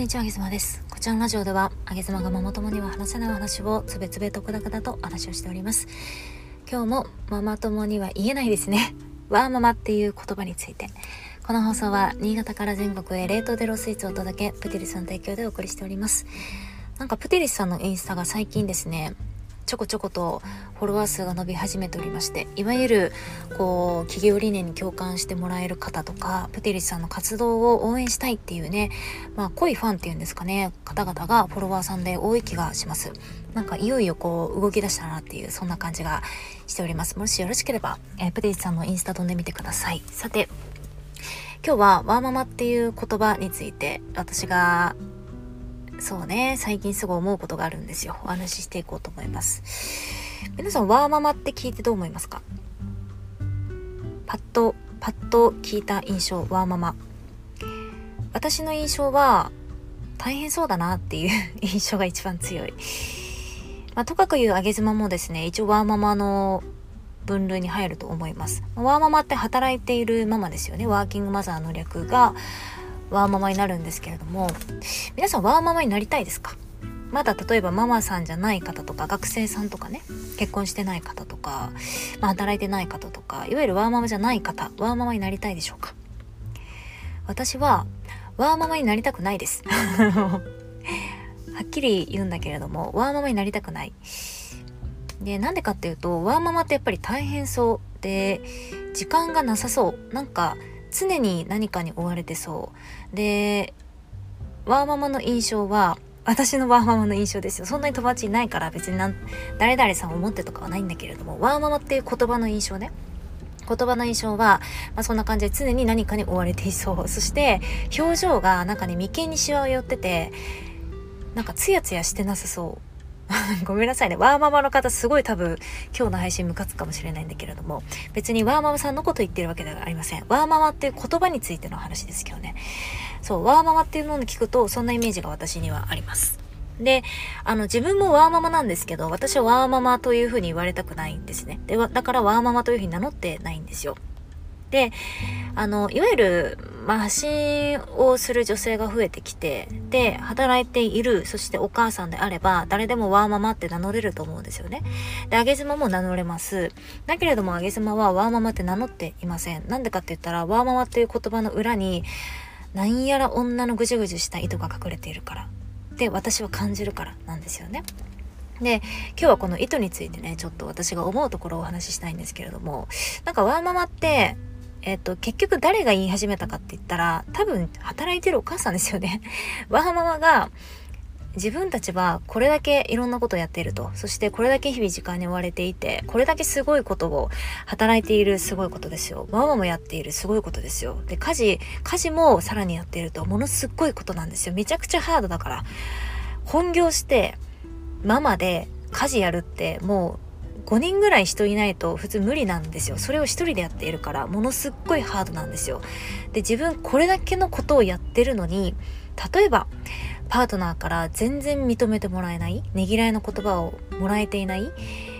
んにちは、あげずまです。こちらのラジオでは、あげずまがママ友には話せないお話をつべつべとくだくだと話をしております。今日もママ友には言えないですね。わーママっていう言葉について。この放送は、新潟から全国へ冷凍デロスイーツをお届け、プティリスの提供でお送りしております。なんかプティリスさんのインスタが最近ですね、ちょこちょことフォロワー数が伸び始めておりましていわゆるこう企業理念に共感してもらえる方とかプテリスさんの活動を応援したいっていうねまあ濃いファンっていうんですかね方々がフォロワーさんで多い気がします。なんかいよいよこう動き出したなっていうそんな感じがしております。もしよろしければ、えー、プテリスさんのインスタ飛んでみてください。さて今日はワーママっていう言葉について私がそうね、最近すごい思うことがあるんですよ。お話ししていこうと思います。皆さん、ワーママって聞いてどう思いますか？パッと、パッと聞いた印象、ワーママ。私の印象は、大変そうだなっていう 印象が一番強い。まあ、とかくいうあげ妻もですね、一応ワーママの分類に入ると思います。ワーママって働いているママですよね。ワーキングマザーの略が、ワーママになるんですけれども皆さんワーママになりたいですか？まだ例えばママさんじゃない方とか学生さんとかね結婚してない方とか、まあ、働いてない方とかいわゆるワーママじゃない方ワーママになりたいでしょうか？私はワーママになりたくないです。はっきり言うんだけれどもワーママになりたくない。でなんでかっていうとワーママってやっぱり大変そうで時間がなさそう。なんか常に何かに追われてそう。でワーママの印象は私のワーママの印象ですよ。そんなに友達いないから別にな誰々さんを思ってとかはないんだけれどもワーママっていう言葉の印象ね。言葉の印象は、まあ、そんな感じで常に何かに追われていそう。そして表情がなんかね眉間にしわを寄っててなんかツヤツヤしてなさそう。ごめんなさいね。ワーママの方すごい多分今日の配信ムカつくかもしれないんだけれども、別にワーママさんのこと言ってるわけではありません。ワーママっていう言葉についての話ですけどね。そう、ワーママっていうのを聞くと、そんなイメージが私にはあります。で、あの、自分もワーママなんですけど、私はワーママというふうに言われたくないんですね。で、だからワーママというふうに名乗ってないんですよ。で、あの、いわゆる、まあ、発信をする女性が増えてきて、で、働いている、そしてお母さんであれば、誰でもワーママって名乗れると思うんですよね。で、あげ妻も名乗れます。だけれども、あげ妻はワーママって名乗っていません。なんでかって言ったら、ワーママっていう言葉の裏に、何やら女のぐじゅぐじゅした意図が隠れているから。で、私は感じるからなんですよね。で、今日はこの意図についてね、ちょっと私が思うところをお話ししたいんですけれども、なんかワーママって、えっ、と、結局誰が言い始めたかって言ったら、多分働いてるお母さんですよね。ワーママが、自分たちはこれだけいろんなことをやっていると。そしてこれだけ日々時間に追われていて、これだけすごいことを働いているすごいことですよ。ママもやっているすごいことですよ。で、家事、家事もさらにやっていると、ものすっごいことなんですよ。めちゃくちゃハードだから。本業して、ママで家事やるってもう5人ぐらい人いないと普通無理なんですよ。それを1人でやっているからものすっごいハードなんですよ。で自分これだけのことをやってるのに例えばパートナーから全然認めてもらえないねぎらいの言葉をもらえていない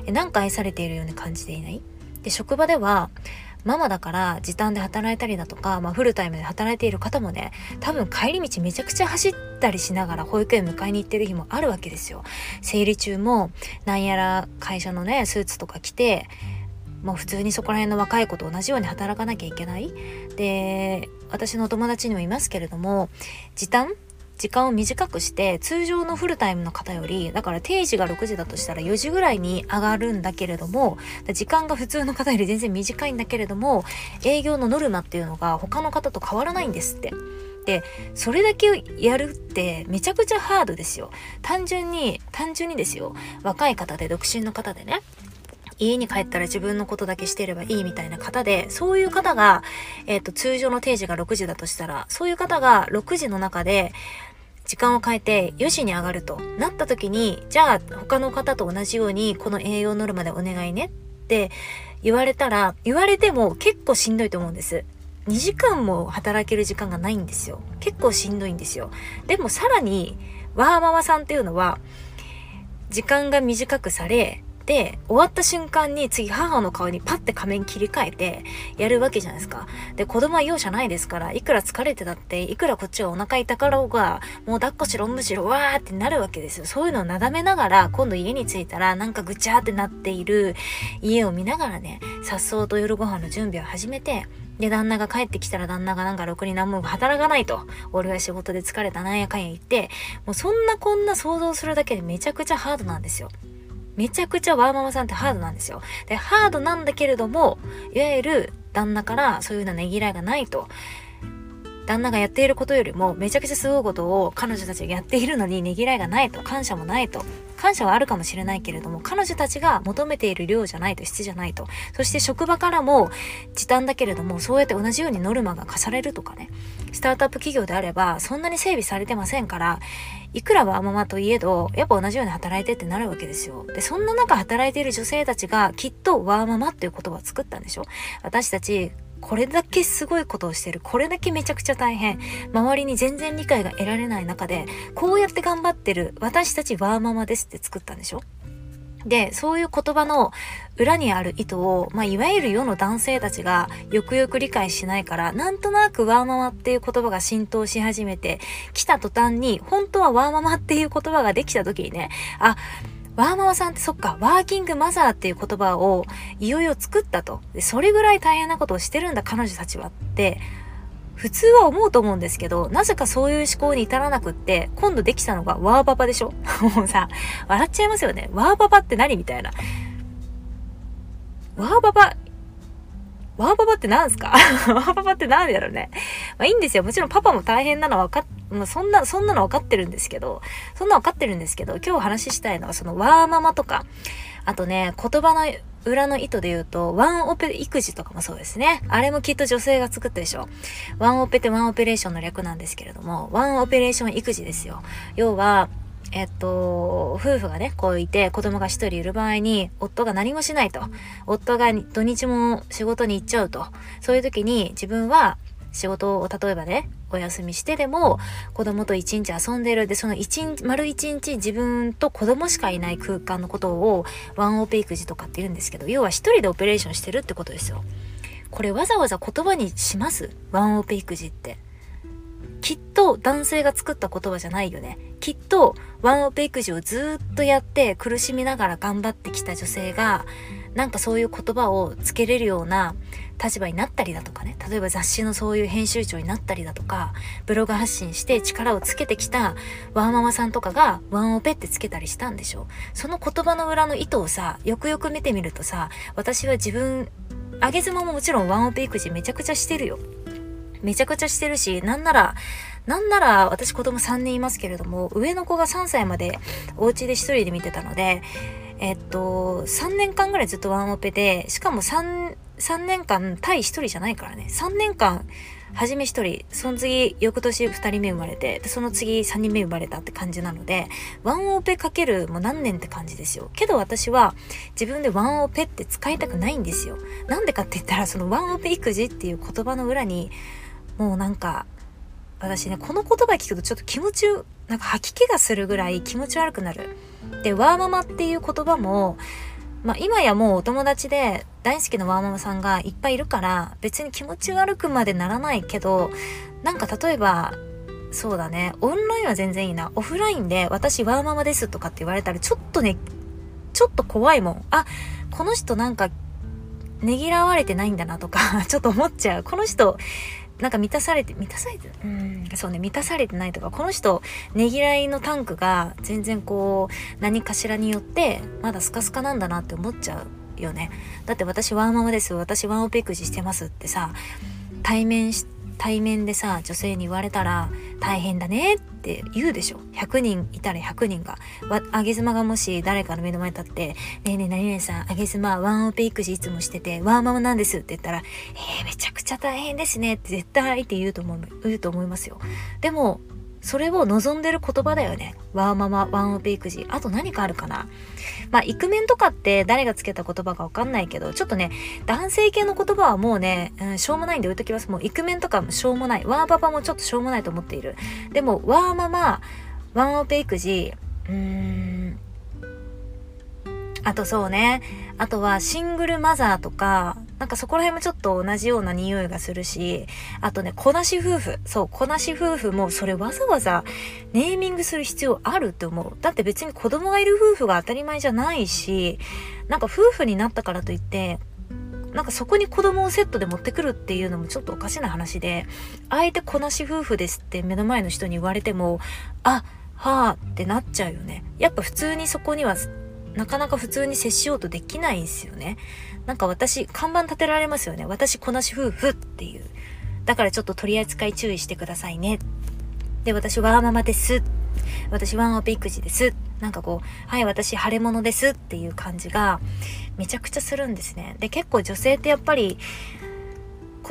なんか愛されているように感じていない。で職場ではママだから時短で働いたりだとか、まあ、フルタイムで働いている方もね多分帰り道めちゃくちゃ走ったりしながら保育園迎えに行ってる日もあるわけですよ。生理中もなんやら会社のねスーツとか着てもう普通にそこら辺の若い子と同じように働かなきゃいけないで私のお友達にもいますけれども時短時間を短くして通常のフルタイムの方よりだから定時が6時だとしたら4時ぐらいに上がるんだけれども時間が普通の方より全然短いんだけれども営業のノルマっていうのが他の方と変わらないんですって。でそれだけやるってめちゃくちゃハードですよ単純に単純にですよ若い方で独身の方でね家に帰ったら自分のことだけしてればいいみたいな方で、そういう方が、えっ、ー、と、通常の定時が6時だとしたら、そういう方が6時の中で、時間を変えて4時に上がるとなった時に、じゃあ他の方と同じようにこの栄養ノルマでお願いねって言われたら、言われても結構しんどいと思うんです。2時間も働ける時間がないんですよ。結構しんどいんですよ。でもさらに、ワーママさんっていうのは、時間が短くされ、で、終わった瞬間に次母の顔にパッて仮面切り替えてやるわけじゃないですか。で、子供は容赦ないですから、いくら疲れてたって、いくらこっちがお腹痛かろうが、もう抱っこしろ、むしろ、わーってなるわけですよ。そういうのをなだめながら、今度家に着いたら、なんかぐちゃーってなっている家を見ながらね、さっそうと夜ご飯の準備を始めて、で、旦那が帰ってきたら旦那がなんかろくに何も働かないと。俺は仕事で疲れたなんやかんや言って、もうそんなこんな想像するだけでめちゃくちゃハードなんですよ。めちゃくちゃワーママさんってハードなんですよ。で、ハードなんだけれども、いわゆる旦那からそういうようなねぎらいがないと。旦那がやっていることよりもめちゃくちゃすごいことを彼女たちがやっているのにねぎらいがないと感謝もないと感謝はあるかもしれないけれども彼女たちが求めている量じゃないと質じゃないとそして職場からも時短だけれどもそうやって同じようにノルマが課されるとかねスタートアップ企業であればそんなに整備されてませんからいくらワーママといえどやっぱ同じように働いてってなるわけですよでそんな中働いている女性たちがきっとワーママっていう言葉を作ったんでしょ？私たちこれだけすごいことをしてる。これだけめちゃくちゃ大変。周りに全然理解が得られない中で、こうやって頑張ってる私たちワーママですって作ったんでしょ？で、そういう言葉の裏にある意図を、まあ、いわゆる世の男性たちがよくよく理解しないから、なんとなくワーママっていう言葉が浸透し始めて、来た途端に、本当はワーママっていう言葉ができた時にね、あ、ワーママさんってそっか、ワーキングマザーっていう言葉をいよいよ作ったと。でそれぐらい大変なことをしてるんだ彼女たちはって、普通は思うと思うんですけど、なぜかそういう思考に至らなくって、今度できたのがワーババでしょ？もうさ、笑っちゃいますよね。ワーババって何みたいな。ワーババ、ワーパパって何すか？ワーパパって何だろうね。まあいいんですよ。もちろんパパも大変なのは分かっ、まあ、そんな、そんなの分かってるんですけど、そんな分かってるんですけど、今日話したいのはそのワーママとか、あとね、言葉の裏の意図で言うと、ワンオペ育児とかもそうですね。あれもきっと女性が作ったでしょ。ワンオペってワンオペレーションの略なんですけれども、ワンオペレーション育児ですよ。要は、えっと、夫婦がね、こういて子供が一人いる場合に、夫が何もしないと。夫が土日も仕事に行っちゃうと。そういう時に自分は仕事を例えばね、お休みしてでも子供と一日遊んでる。で、その一日、丸一日自分と子供しかいない空間のことをワンオペ育児とかって言うんですけど、要は一人でオペレーションしてるってことですよ。これわざわざ言葉にします？ワンオペ育児って。きっと男性が作った言葉じゃないよね。きっとワンオペ育児をずっとやって苦しみながら頑張ってきた女性がなんかそういう言葉をつけれるような立場になったりだとかね。例えば雑誌のそういう編集長になったりだとかブログ発信して力をつけてきたワンママさんとかがワンオペってつけたりしたんでしょその言葉の裏の意図をさよくよく見てみるとさ私は自分あげ妻ももちろんワンオペ育児めちゃくちゃしてるよ。めちゃくちゃしてるし、なんなら、なんなら私子供3人いますけれども、上の子が3歳までお家で1人で見てたので、えっと、3年間ぐらいずっとワンオペで、しかも3、3年間対1人じゃないからね。3年間、初め1人、その次、翌年2人目生まれて、その次3人目生まれたって感じなので、ワンオペかけるもう何年って感じですよ。けど私は自分でワンオペって使いたくないんですよ。なんでかって言ったら、そのワンオペ育児っていう言葉の裏に、もうなんか、私ね、この言葉聞くとちょっと気持ち、なんか吐き気がするぐらい気持ち悪くなる。で、ワーママっていう言葉も、まあ今やもうお友達で大好きなワーママさんがいっぱいいるから別に気持ち悪くまでならないけど、なんか例えば、そうだね、オンラインは全然いいな。オフラインで私ワーママですとかって言われたらちょっとね、ちょっと怖いもん。あ、この人なんかねぎらわれてないんだなとか ちょっと思っちゃう。この人、なんか満たされて、満たされて、うん、そうね、満たされてないとか、この人、ねぎらいのタンクが全然こう、何かしらによって、まだスカスカなんだなって思っちゃうよね。だって私ワーママです、私ワンオペ育児してますってさ、対面して、対面でさ女性に言われたら大変だねって言うでしょ。100人いたら100人が。あげ妻がもし誰かの目の前に立って「ねえねえ何々さんあげ妻ワンオペ育児いつもしててワーママなんです」って言ったら「えー、めちゃくちゃ大変ですね」って絶対相手言うと思う言うと思いますよ。でもそれを望んでる言葉だよね。ワーママ、ワンオペ育児。あと何かあるかなまあ、イクメンとかって誰がつけた言葉かわかんないけど、ちょっとね、男性系の言葉はもうね、うん、しょうもないんで置いときます。もうイクメンとかもしょうもない。ワーパパもちょっとしょうもないと思っている。でも、ワーママ、ワンオペ育児、うーん、あとそうね。あとはシングルマザーとか、なんかそこら辺もちょっと同じような匂いがするし、あとね、子なし夫婦。そう、子なし夫婦もそれわざわざネーミングする必要あるって思う。だって別に子供がいる夫婦が当たり前じゃないし、なんか夫婦になったからといって、なんかそこに子供をセットで持ってくるっていうのもちょっとおかしな話で、あえて子なし夫婦ですって目の前の人に言われても、あ、はあってなっちゃうよね。やっぱ普通にそこにはなかなか普通に接しようとできないんですよね。なんか私、看板立てられますよね。私、こなし夫婦っていう。だからちょっと取り扱い注意してくださいね。で、私、ワーママです。私、ワンオペ育児です。なんかこう、はい、私、腫れ物ですっていう感じが、めちゃくちゃするんですね。で、結構女性ってやっぱり、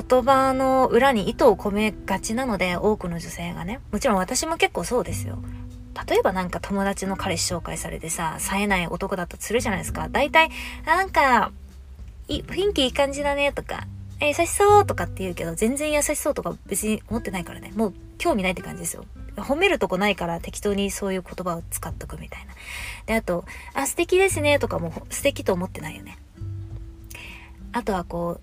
言葉の裏に意図を込めがちなので、多くの女性がね。もちろん私も結構そうですよ。例えばなんか友達の彼氏紹介されてさ、冴えない男だったとするじゃないですか。大体、なんか、雰囲気いい感じだねとか、え優しそうとかって言うけど、全然優しそうとか別に思ってないからね。もう興味ないって感じですよ。褒めるとこないから適当にそういう言葉を使っとくみたいな。で、あと、あ、素敵ですねとかも素敵と思ってないよね。あとはこ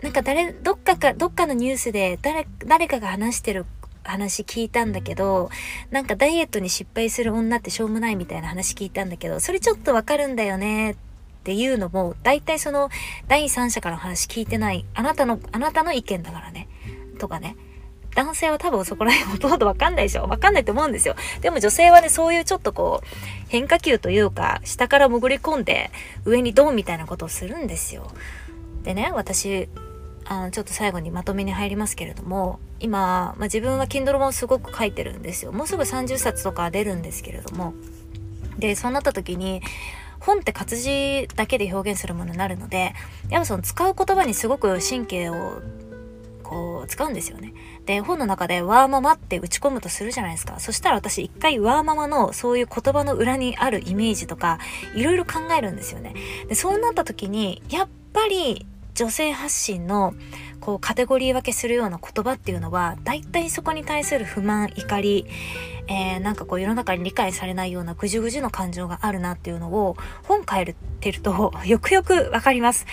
う、なんか誰、どっかか、どっかのニュースで誰、誰かが話してる話聞いたんだけど、なんかダイエットに失敗する女ってしょうもないみたいな話聞いたんだけど、それちょっとわかるんだよねっていうのも、大体その第三者からの話聞いてない、あなたの、あなたの意見だからね。とかね。男性は多分そこら辺ほとんどわかんないでしょわかんないと思うんですよ。でも女性はね、そういうちょっとこう、変化球というか、下から潜り込んで、上にドンみたいなことをするんですよ。でね、私、あのちょっと最後にまとめに入りますけれども今、まあ、自分は Kindle 本すごく書いてるんですよもうすぐ30冊とか出るんですけれどもでそうなった時に本って活字だけで表現するものになるのでやっぱその使う言葉にすごく神経をこう使うんですよね。で、本の中でワーママって打ち込むとするじゃないですか。そしたら私一回ワーママのそういう言葉の裏にあるイメージとかいろいろ考えるんですよね。で、そうなった時にやっぱり女性発信のこうカテゴリー分けするような言葉っていうのは大体そこに対する不満怒り、えー、なんかこう世の中に理解されないようなぐじゅぐじゅの感情があるなっていうのを本変えてると よくよくわかります。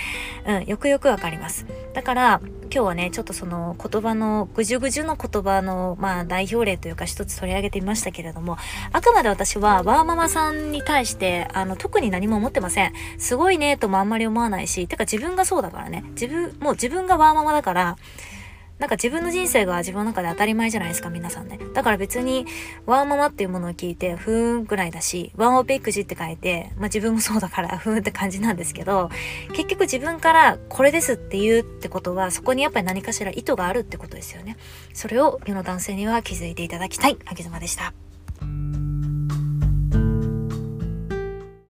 うん、よくよくわかります。だから今日はね、ちょっとその言葉のぐじゅぐじゅの言葉のまあ代表例というか一つ取り上げてみましたけれども、あくまで私はワーママさんに対してあの特に何も思ってません。すごいねともあんまり思わないし、てか自分がそうだからね。自分、もう自分がワーママだから、なんか自分の人生が自分の中で当たり前じゃないですか、皆さんね。だから別に、ワーママっていうものを聞いて、ふーんくらいだし、ワンオペ育児って書いて、まあ自分もそうだから、ふーんって感じなんですけど、結局自分からこれですって言うってことは、そこにやっぱり何かしら意図があるってことですよね。それを世の男性には気づいていただきたい、秋妻でした。